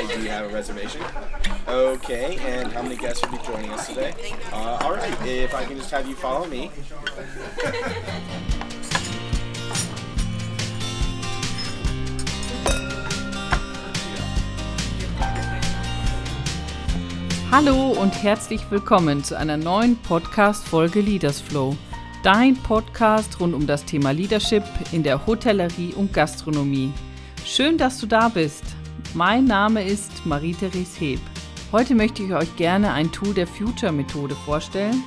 Hi, do have a reservation? Okay, and how many guests will be joining us today? Uh, all right, if I can just have you follow me. Hallo und herzlich willkommen zu einer neuen Podcast-Folge Leaders Flow. Dein Podcast rund um das Thema Leadership in der Hotellerie und Gastronomie. Schön, dass du da bist. Mein Name ist Marie-Therese Heb. Heute möchte ich euch gerne ein Tool der Future-Methode vorstellen,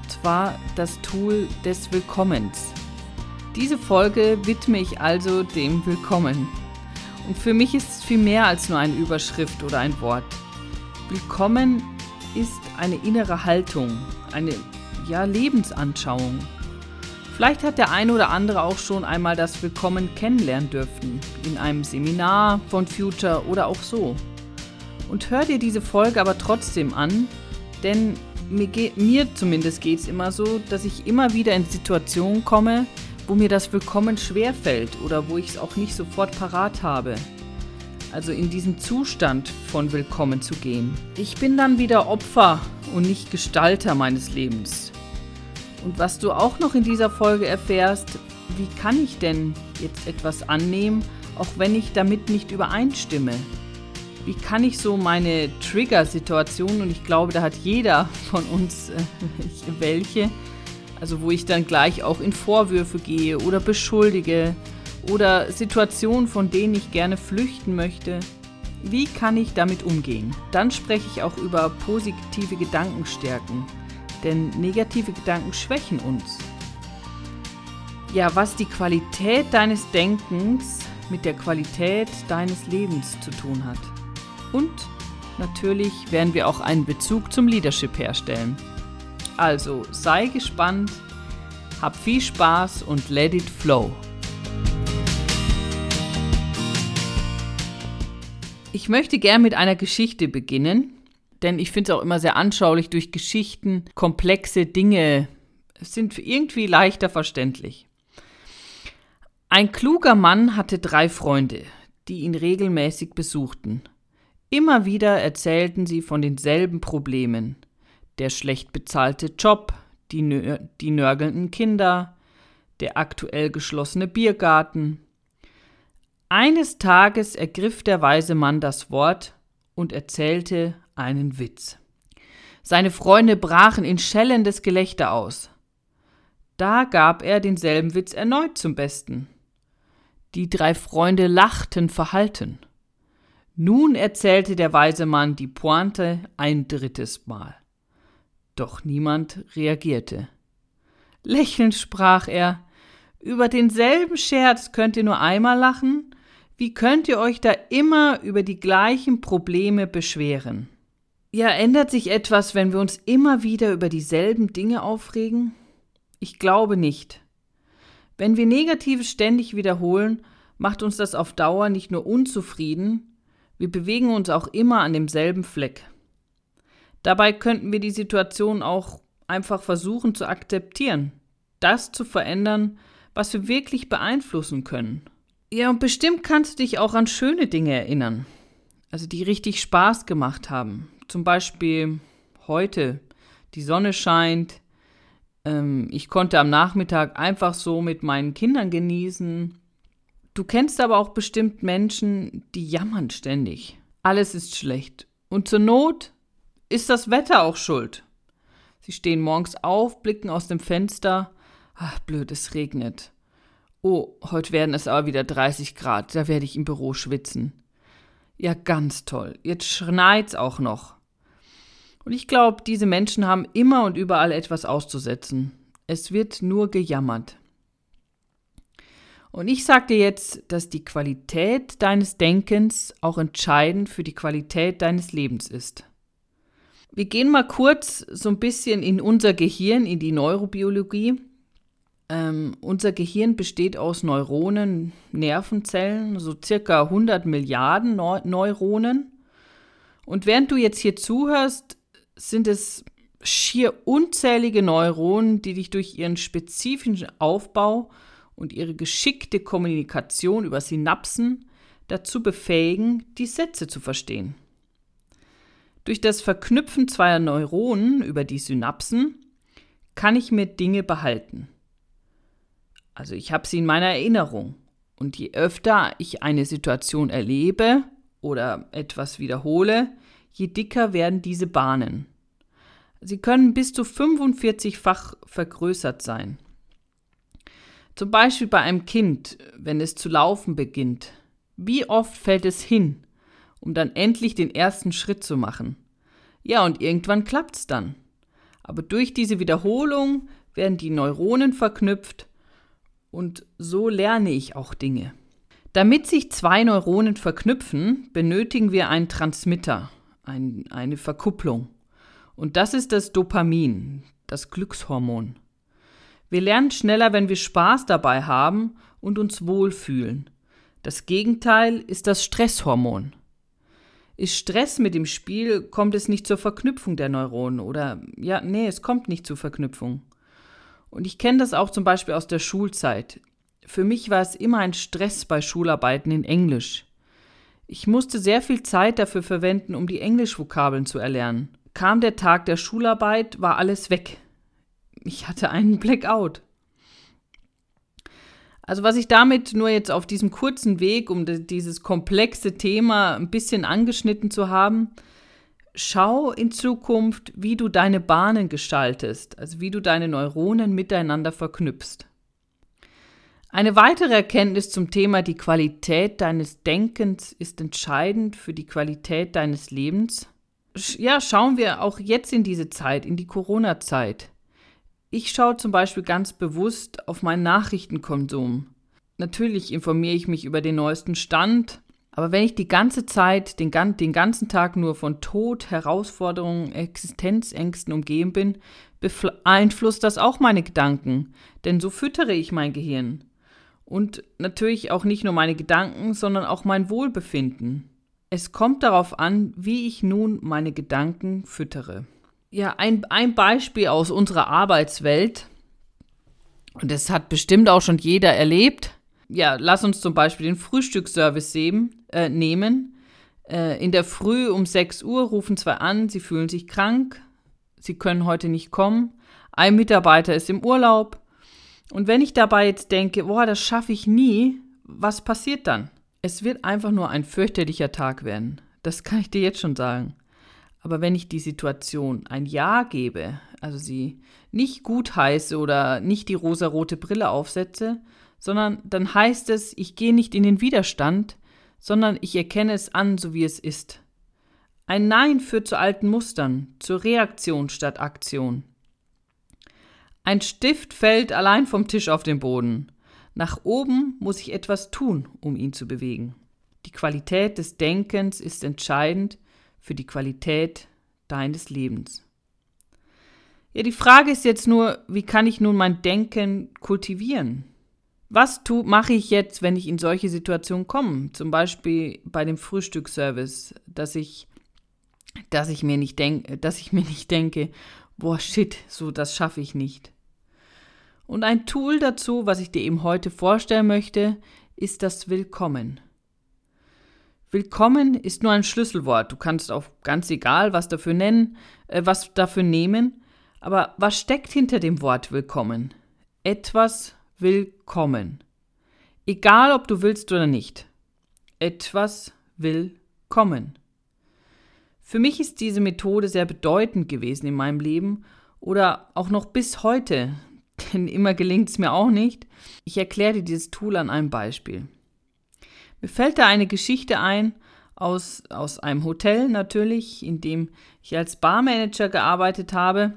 und zwar das Tool des Willkommens. Diese Folge widme ich also dem Willkommen. Und für mich ist es viel mehr als nur eine Überschrift oder ein Wort. Willkommen ist eine innere Haltung, eine ja, Lebensanschauung. Vielleicht hat der eine oder andere auch schon einmal das Willkommen kennenlernen dürfen, in einem Seminar von Future oder auch so. Und hör dir diese Folge aber trotzdem an, denn mir, mir zumindest geht es immer so, dass ich immer wieder in Situationen komme, wo mir das Willkommen schwerfällt oder wo ich es auch nicht sofort parat habe also in diesen Zustand von Willkommen zu gehen. Ich bin dann wieder Opfer und nicht Gestalter meines Lebens. Und was du auch noch in dieser Folge erfährst, wie kann ich denn jetzt etwas annehmen, auch wenn ich damit nicht übereinstimme? Wie kann ich so meine Trigger-Situation, und ich glaube, da hat jeder von uns äh, welche, also wo ich dann gleich auch in Vorwürfe gehe oder beschuldige, oder Situationen, von denen ich gerne flüchten möchte. Wie kann ich damit umgehen? Dann spreche ich auch über positive Gedankenstärken, denn negative Gedanken schwächen uns. Ja, was die Qualität deines Denkens mit der Qualität deines Lebens zu tun hat. Und natürlich werden wir auch einen Bezug zum Leadership herstellen. Also sei gespannt, hab viel Spaß und let it flow. Ich möchte gern mit einer Geschichte beginnen, denn ich finde es auch immer sehr anschaulich, durch Geschichten komplexe Dinge sind irgendwie leichter verständlich. Ein kluger Mann hatte drei Freunde, die ihn regelmäßig besuchten. Immer wieder erzählten sie von denselben Problemen. Der schlecht bezahlte Job, die, nör die nörgelnden Kinder, der aktuell geschlossene Biergarten, eines Tages ergriff der weise Mann das Wort und erzählte einen Witz. Seine Freunde brachen in schellendes Gelächter aus. Da gab er denselben Witz erneut zum Besten. Die drei Freunde lachten verhalten. Nun erzählte der weise Mann die Pointe ein drittes Mal. Doch niemand reagierte. Lächelnd sprach er Über denselben Scherz könnt ihr nur einmal lachen, wie könnt ihr euch da immer über die gleichen Probleme beschweren? Ja, ändert sich etwas, wenn wir uns immer wieder über dieselben Dinge aufregen? Ich glaube nicht. Wenn wir Negatives ständig wiederholen, macht uns das auf Dauer nicht nur unzufrieden, wir bewegen uns auch immer an demselben Fleck. Dabei könnten wir die Situation auch einfach versuchen zu akzeptieren, das zu verändern, was wir wirklich beeinflussen können. Ja, und bestimmt kannst du dich auch an schöne Dinge erinnern. Also die richtig Spaß gemacht haben. Zum Beispiel heute. Die Sonne scheint. Ähm, ich konnte am Nachmittag einfach so mit meinen Kindern genießen. Du kennst aber auch bestimmt Menschen, die jammern ständig. Alles ist schlecht. Und zur Not ist das Wetter auch schuld. Sie stehen morgens auf, blicken aus dem Fenster. Ach, blöd, es regnet. Oh, heute werden es aber wieder 30 Grad, da werde ich im Büro schwitzen. Ja, ganz toll. Jetzt schneit's auch noch. Und ich glaube, diese Menschen haben immer und überall etwas auszusetzen. Es wird nur gejammert. Und ich sage dir jetzt, dass die Qualität deines Denkens auch entscheidend für die Qualität deines Lebens ist. Wir gehen mal kurz so ein bisschen in unser Gehirn, in die Neurobiologie. Ähm, unser Gehirn besteht aus Neuronen, Nervenzellen, so circa 100 Milliarden Neu Neuronen. Und während du jetzt hier zuhörst, sind es schier unzählige Neuronen, die dich durch ihren spezifischen Aufbau und ihre geschickte Kommunikation über Synapsen dazu befähigen, die Sätze zu verstehen. Durch das Verknüpfen zweier Neuronen über die Synapsen kann ich mir Dinge behalten. Also ich habe sie in meiner Erinnerung. Und je öfter ich eine Situation erlebe oder etwas wiederhole, je dicker werden diese Bahnen. Sie können bis zu 45-fach vergrößert sein. Zum Beispiel bei einem Kind, wenn es zu laufen beginnt. Wie oft fällt es hin, um dann endlich den ersten Schritt zu machen? Ja, und irgendwann klappt es dann. Aber durch diese Wiederholung werden die Neuronen verknüpft und so lerne ich auch Dinge. Damit sich zwei Neuronen verknüpfen, benötigen wir einen Transmitter, ein, eine Verkupplung. Und das ist das Dopamin, das Glückshormon. Wir lernen schneller, wenn wir Spaß dabei haben und uns wohlfühlen. Das Gegenteil ist das Stresshormon. Ist Stress mit dem Spiel, kommt es nicht zur Verknüpfung der Neuronen oder ja, nee, es kommt nicht zur Verknüpfung. Und ich kenne das auch zum Beispiel aus der Schulzeit. Für mich war es immer ein Stress bei Schularbeiten in Englisch. Ich musste sehr viel Zeit dafür verwenden, um die Englischvokabeln zu erlernen. Kam der Tag der Schularbeit, war alles weg. Ich hatte einen Blackout. Also was ich damit nur jetzt auf diesem kurzen Weg, um dieses komplexe Thema ein bisschen angeschnitten zu haben, schau in Zukunft, wie du deine Bahnen gestaltest, also wie du deine Neuronen miteinander verknüpfst. Eine weitere Erkenntnis zum Thema die Qualität deines Denkens ist entscheidend für die Qualität deines Lebens. Ja, schauen wir auch jetzt in diese Zeit, in die Corona-Zeit. Ich schaue zum Beispiel ganz bewusst auf meinen Nachrichtenkonsum. Natürlich informiere ich mich über den neuesten Stand, aber wenn ich die ganze Zeit, den, den ganzen Tag nur von Tod, Herausforderungen, Existenzängsten umgeben bin, beeinflusst das auch meine Gedanken, denn so füttere ich mein Gehirn. Und natürlich auch nicht nur meine Gedanken, sondern auch mein Wohlbefinden. Es kommt darauf an, wie ich nun meine Gedanken füttere. Ja, ein, ein Beispiel aus unserer Arbeitswelt, und das hat bestimmt auch schon jeder erlebt, ja, lass uns zum Beispiel den Frühstücksservice sehen, äh, nehmen. Äh, in der Früh um 6 Uhr rufen zwei an, sie fühlen sich krank, sie können heute nicht kommen. Ein Mitarbeiter ist im Urlaub. Und wenn ich dabei jetzt denke, boah, das schaffe ich nie, was passiert dann? Es wird einfach nur ein fürchterlicher Tag werden. Das kann ich dir jetzt schon sagen. Aber wenn ich die Situation ein Ja gebe, also sie nicht gut heiße oder nicht die rosarote Brille aufsetze, sondern dann heißt es, ich gehe nicht in den Widerstand, sondern ich erkenne es an, so wie es ist. Ein Nein führt zu alten Mustern, zur Reaktion statt Aktion. Ein Stift fällt allein vom Tisch auf den Boden. Nach oben muss ich etwas tun, um ihn zu bewegen. Die Qualität des Denkens ist entscheidend für die Qualität deines Lebens. Ja, die Frage ist jetzt nur, wie kann ich nun mein Denken kultivieren? Was mache ich jetzt, wenn ich in solche Situationen komme? Zum Beispiel bei dem Frühstücksservice, dass ich, dass ich mir nicht denke, dass ich mir nicht denke, boah, shit, so das schaffe ich nicht. Und ein Tool dazu, was ich dir eben heute vorstellen möchte, ist das Willkommen. Willkommen ist nur ein Schlüsselwort. Du kannst auch ganz egal was dafür nennen, äh, was dafür nehmen. Aber was steckt hinter dem Wort Willkommen? Etwas willkommen. Egal, ob du willst oder nicht. Etwas willkommen. Für mich ist diese Methode sehr bedeutend gewesen in meinem Leben oder auch noch bis heute, denn immer gelingt es mir auch nicht. Ich erkläre dir dieses Tool an einem Beispiel. Mir fällt da eine Geschichte ein aus, aus einem Hotel natürlich, in dem ich als Barmanager gearbeitet habe.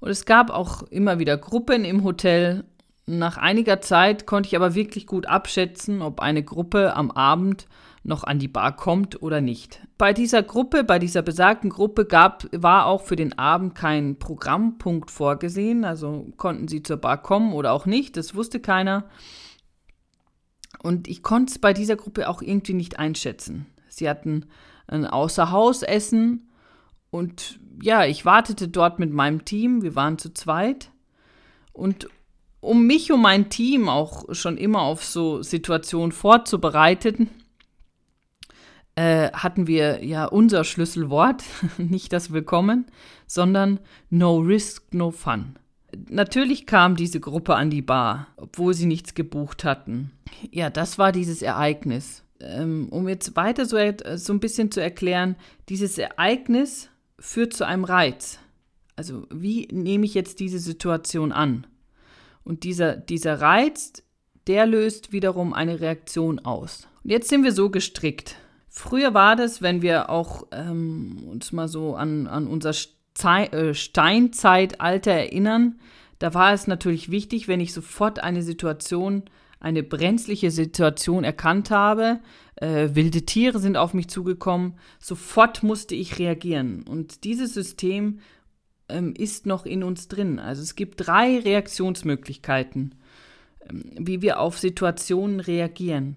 Und es gab auch immer wieder Gruppen im Hotel. Nach einiger Zeit konnte ich aber wirklich gut abschätzen, ob eine Gruppe am Abend noch an die Bar kommt oder nicht. Bei dieser Gruppe, bei dieser besagten Gruppe gab, war auch für den Abend kein Programmpunkt vorgesehen, also konnten sie zur Bar kommen oder auch nicht, das wusste keiner. Und ich konnte es bei dieser Gruppe auch irgendwie nicht einschätzen. Sie hatten ein Außerhausessen und ja, ich wartete dort mit meinem Team, wir waren zu zweit. Und um mich und mein Team auch schon immer auf so Situationen vorzubereiten, äh, hatten wir ja unser Schlüsselwort, nicht das Willkommen, sondern No Risk, No Fun. Natürlich kam diese Gruppe an die Bar, obwohl sie nichts gebucht hatten. Ja, das war dieses Ereignis. Ähm, um jetzt weiter so, so ein bisschen zu erklären, dieses Ereignis führt zu einem Reiz. Also wie nehme ich jetzt diese Situation an? Und dieser, dieser Reiz, der löst wiederum eine Reaktion aus. Und jetzt sind wir so gestrickt. Früher war das, wenn wir auch ähm, uns mal so an, an unser äh, Steinzeitalter erinnern, da war es natürlich wichtig, wenn ich sofort eine Situation, eine brenzliche Situation erkannt habe, äh, wilde Tiere sind auf mich zugekommen, sofort musste ich reagieren. Und dieses System ähm, ist noch in uns drin. Also es gibt drei Reaktionsmöglichkeiten, ähm, wie wir auf Situationen reagieren.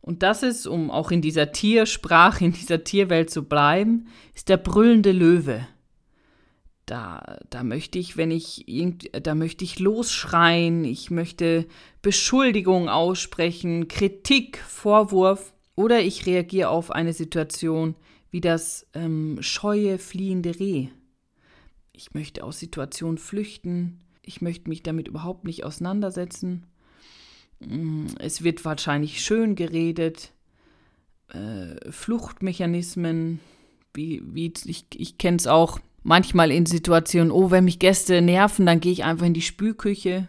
Und das ist, um auch in dieser Tiersprache, in dieser Tierwelt zu bleiben, ist der brüllende Löwe. Da, da möchte ich, wenn ich da möchte ich losschreien, ich möchte Beschuldigungen aussprechen, Kritik, Vorwurf oder ich reagiere auf eine Situation wie das ähm, scheue, fliehende Reh. Ich möchte aus Situationen flüchten, ich möchte mich damit überhaupt nicht auseinandersetzen. Mm, es wird wahrscheinlich schön geredet, äh, Fluchtmechanismen, wie, wie ich, ich kenne es auch manchmal in Situationen, oh, wenn mich Gäste nerven, dann gehe ich einfach in die Spülküche.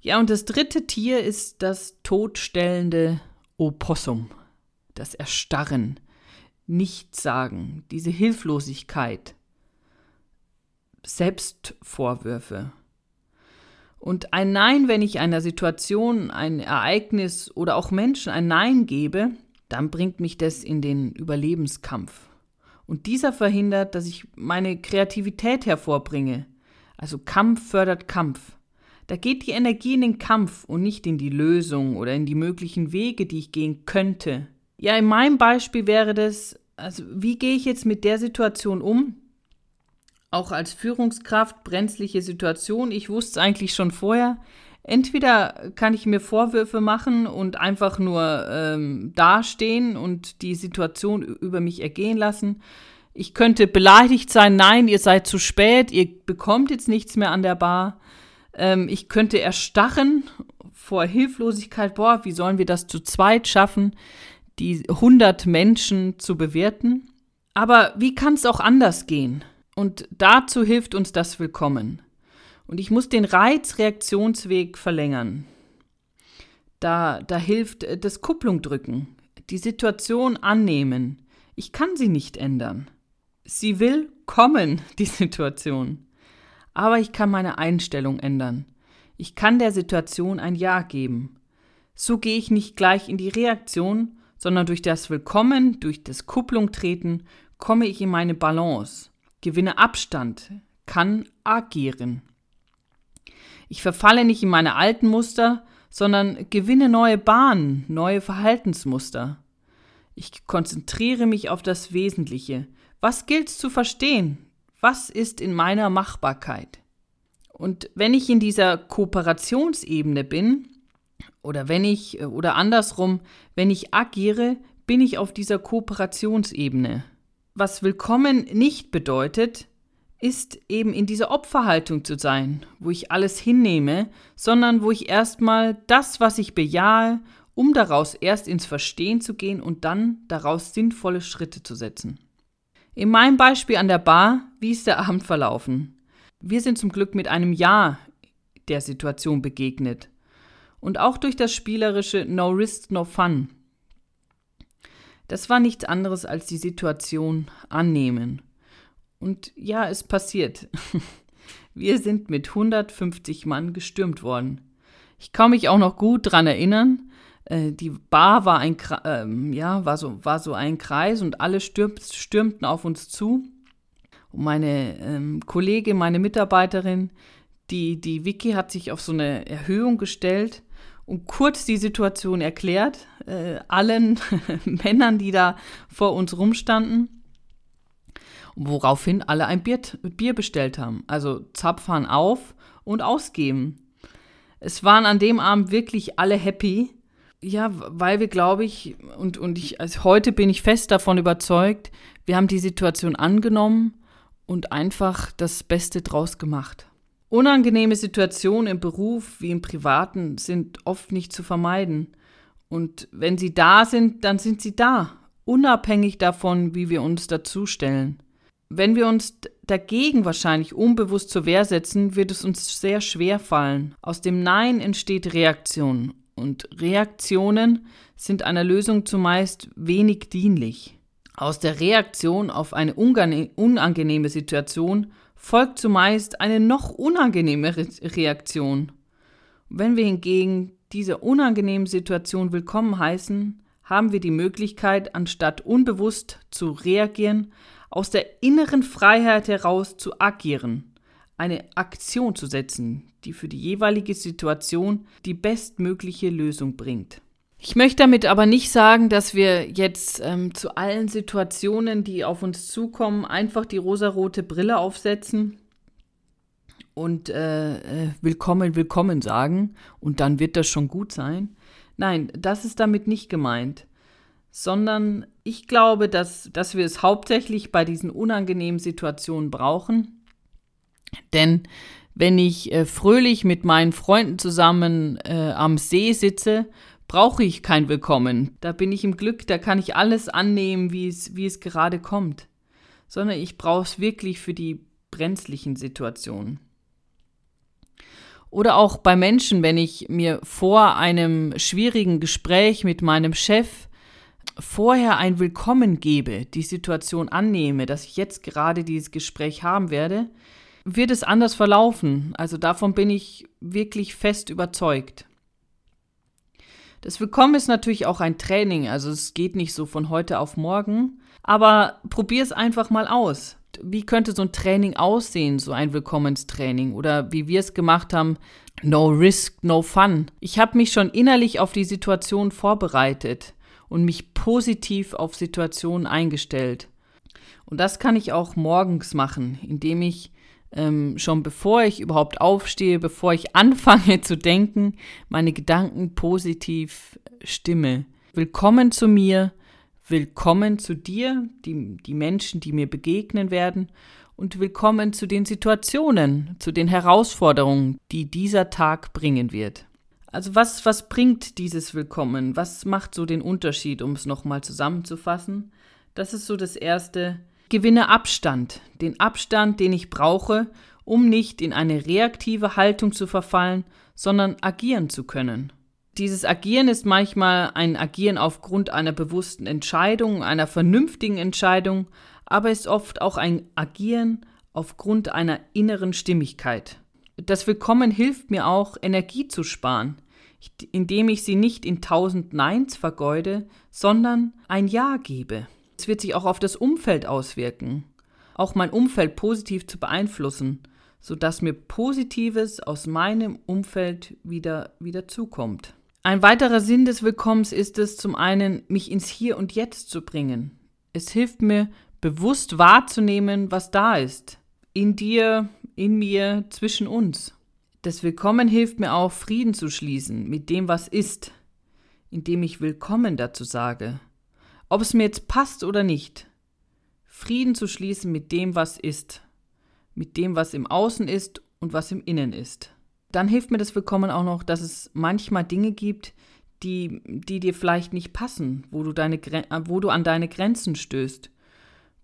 Ja, und das dritte Tier ist das todstellende Opossum, das Erstarren, Nichtsagen, diese Hilflosigkeit, Selbstvorwürfe. Und ein Nein, wenn ich einer Situation, ein Ereignis oder auch Menschen ein Nein gebe, dann bringt mich das in den Überlebenskampf. Und dieser verhindert, dass ich meine Kreativität hervorbringe. Also Kampf fördert Kampf. Da geht die Energie in den Kampf und nicht in die Lösung oder in die möglichen Wege, die ich gehen könnte. Ja, in meinem Beispiel wäre das, also wie gehe ich jetzt mit der Situation um? Auch als Führungskraft, brenzliche Situation. Ich wusste es eigentlich schon vorher. Entweder kann ich mir Vorwürfe machen und einfach nur ähm, dastehen und die Situation über mich ergehen lassen. Ich könnte beleidigt sein, nein, ihr seid zu spät, ihr bekommt jetzt nichts mehr an der Bar. Ähm, ich könnte erstarren vor Hilflosigkeit, boah, wie sollen wir das zu zweit schaffen, die 100 Menschen zu bewerten? Aber wie kann es auch anders gehen? Und dazu hilft uns das Willkommen. Und ich muss den Reizreaktionsweg verlängern. Da, da hilft äh, das Kupplung drücken, die Situation annehmen. Ich kann sie nicht ändern. Sie will kommen, die Situation. Aber ich kann meine Einstellung ändern. Ich kann der Situation ein Ja geben. So gehe ich nicht gleich in die Reaktion, sondern durch das Willkommen, durch das Kupplung treten, komme ich in meine Balance, gewinne Abstand, kann agieren. Ich verfalle nicht in meine alten Muster, sondern gewinne neue Bahnen, neue Verhaltensmuster. Ich konzentriere mich auf das Wesentliche. Was gilt's zu verstehen? Was ist in meiner Machbarkeit? Und wenn ich in dieser Kooperationsebene bin, oder wenn ich, oder andersrum, wenn ich agiere, bin ich auf dieser Kooperationsebene. Was willkommen nicht bedeutet, ist eben in dieser Opferhaltung zu sein, wo ich alles hinnehme, sondern wo ich erstmal das, was ich bejahe, um daraus erst ins Verstehen zu gehen und dann daraus sinnvolle Schritte zu setzen. In meinem Beispiel an der Bar, wie ist der Abend verlaufen? Wir sind zum Glück mit einem Ja der Situation begegnet. Und auch durch das spielerische No Risk, No Fun. Das war nichts anderes als die Situation annehmen und ja, es passiert. Wir sind mit 150 Mann gestürmt worden. Ich kann mich auch noch gut daran erinnern. Äh, die Bar war ein, ähm, ja, war so, war so ein Kreis und alle stürmt, stürmten auf uns zu. Und meine ähm, Kollegin, meine Mitarbeiterin, die, die Vicky hat sich auf so eine Erhöhung gestellt und kurz die Situation erklärt, äh, allen Männern, die da vor uns rumstanden woraufhin alle ein Bier, Bier bestellt haben. Also Zapfhahn auf und ausgeben. Es waren an dem Abend wirklich alle happy. Ja, weil wir, glaube ich, und, und ich, also heute bin ich fest davon überzeugt, wir haben die Situation angenommen und einfach das Beste draus gemacht. Unangenehme Situationen im Beruf wie im Privaten sind oft nicht zu vermeiden. Und wenn sie da sind, dann sind sie da, unabhängig davon, wie wir uns dazustellen. Wenn wir uns dagegen wahrscheinlich unbewusst zur Wehr setzen, wird es uns sehr schwer fallen. Aus dem Nein entsteht Reaktion. Und Reaktionen sind einer Lösung zumeist wenig dienlich. Aus der Reaktion auf eine unangenehme Situation folgt zumeist eine noch unangenehmere Reaktion. Wenn wir hingegen diese unangenehme Situation willkommen heißen, haben wir die Möglichkeit, anstatt unbewusst zu reagieren, aus der inneren Freiheit heraus zu agieren, eine Aktion zu setzen, die für die jeweilige Situation die bestmögliche Lösung bringt. Ich möchte damit aber nicht sagen, dass wir jetzt ähm, zu allen Situationen, die auf uns zukommen, einfach die rosarote Brille aufsetzen und äh, äh, willkommen, willkommen sagen und dann wird das schon gut sein. Nein, das ist damit nicht gemeint, sondern ich glaube, dass, dass wir es hauptsächlich bei diesen unangenehmen Situationen brauchen. Denn wenn ich äh, fröhlich mit meinen Freunden zusammen äh, am See sitze brauche ich kein Willkommen. Da bin ich im Glück, da kann ich alles annehmen, wie es, wie es gerade kommt. Sondern ich brauche es wirklich für die brenzlichen Situationen. Oder auch bei Menschen, wenn ich mir vor einem schwierigen Gespräch mit meinem Chef vorher ein Willkommen gebe, die Situation annehme, dass ich jetzt gerade dieses Gespräch haben werde, wird es anders verlaufen. Also davon bin ich wirklich fest überzeugt. Das Willkommen ist natürlich auch ein Training, also es geht nicht so von heute auf morgen, aber probier es einfach mal aus. Wie könnte so ein Training aussehen, so ein Willkommenstraining oder wie wir es gemacht haben, no risk, no fun. Ich habe mich schon innerlich auf die Situation vorbereitet und mich positiv auf Situationen eingestellt. Und das kann ich auch morgens machen, indem ich ähm, schon bevor ich überhaupt aufstehe, bevor ich anfange zu denken, meine Gedanken positiv stimme. Willkommen zu mir, willkommen zu dir, die, die Menschen, die mir begegnen werden und willkommen zu den Situationen, zu den Herausforderungen, die dieser Tag bringen wird. Also was, was bringt dieses Willkommen? Was macht so den Unterschied, um es nochmal zusammenzufassen? Das ist so das Erste, Gewinne Abstand, den Abstand, den ich brauche, um nicht in eine reaktive Haltung zu verfallen, sondern agieren zu können. Dieses Agieren ist manchmal ein Agieren aufgrund einer bewussten Entscheidung, einer vernünftigen Entscheidung, aber ist oft auch ein Agieren aufgrund einer inneren Stimmigkeit. Das Willkommen hilft mir auch, Energie zu sparen, indem ich sie nicht in tausend Neins vergeude, sondern ein Ja gebe. Es wird sich auch auf das Umfeld auswirken, auch mein Umfeld positiv zu beeinflussen, sodass mir Positives aus meinem Umfeld wieder, wieder zukommt. Ein weiterer Sinn des Willkommens ist es, zum einen, mich ins Hier und Jetzt zu bringen. Es hilft mir, bewusst wahrzunehmen, was da ist. In dir, in mir, zwischen uns. Das Willkommen hilft mir auch, Frieden zu schließen mit dem, was ist, indem ich Willkommen dazu sage. Ob es mir jetzt passt oder nicht. Frieden zu schließen mit dem, was ist. Mit dem, was im Außen ist und was im Innen ist. Dann hilft mir das Willkommen auch noch, dass es manchmal Dinge gibt, die, die dir vielleicht nicht passen, wo du, deine, wo du an deine Grenzen stößt,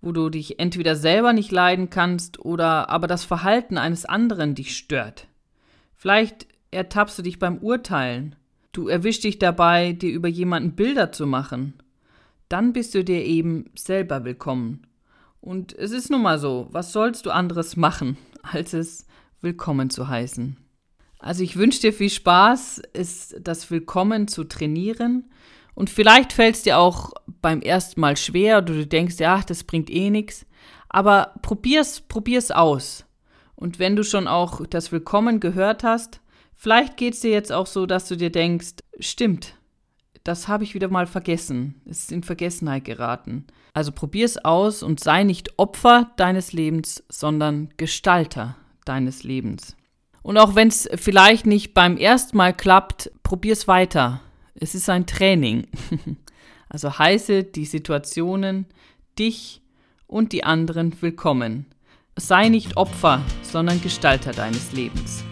wo du dich entweder selber nicht leiden kannst oder aber das Verhalten eines anderen dich stört. Vielleicht ertappst du dich beim Urteilen. Du erwischst dich dabei, dir über jemanden Bilder zu machen dann bist du dir eben selber willkommen. Und es ist nun mal so, was sollst du anderes machen, als es willkommen zu heißen? Also ich wünsche dir viel Spaß, es, das Willkommen zu trainieren. Und vielleicht fällt es dir auch beim ersten Mal schwer oder du denkst, ja, das bringt eh nichts. Aber probier's, probier's aus. Und wenn du schon auch das Willkommen gehört hast, vielleicht geht es dir jetzt auch so, dass du dir denkst, stimmt, das habe ich wieder mal vergessen. Es ist in Vergessenheit geraten. Also probier es aus und sei nicht Opfer deines Lebens, sondern Gestalter deines Lebens. Und auch wenn es vielleicht nicht beim ersten Mal klappt, probier's weiter. Es ist ein Training. Also heiße die Situationen, dich und die anderen willkommen. Sei nicht Opfer, sondern Gestalter deines Lebens.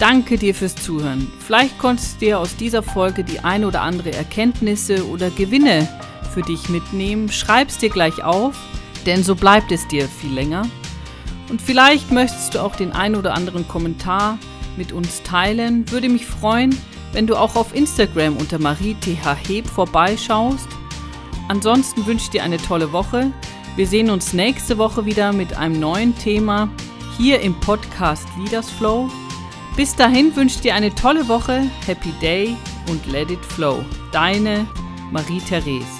Danke dir fürs Zuhören. Vielleicht konntest du dir aus dieser Folge die ein oder andere Erkenntnisse oder Gewinne für dich mitnehmen. Schreib's dir gleich auf, denn so bleibt es dir viel länger. Und vielleicht möchtest du auch den ein oder anderen Kommentar mit uns teilen. Würde mich freuen, wenn du auch auf Instagram unter mariethheb vorbeischaust. Ansonsten wünsche ich dir eine tolle Woche. Wir sehen uns nächste Woche wieder mit einem neuen Thema hier im Podcast Leaders Flow. Bis dahin wünsche ich dir eine tolle Woche, Happy Day und Let It Flow. Deine Marie-Therese.